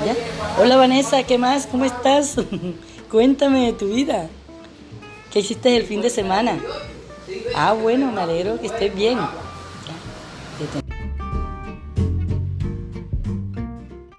¿Ya? Hola Vanessa, ¿qué más? ¿Cómo estás? Cuéntame de tu vida. ¿Qué hiciste el fin de semana? Ah, bueno, me alegro que estés bien.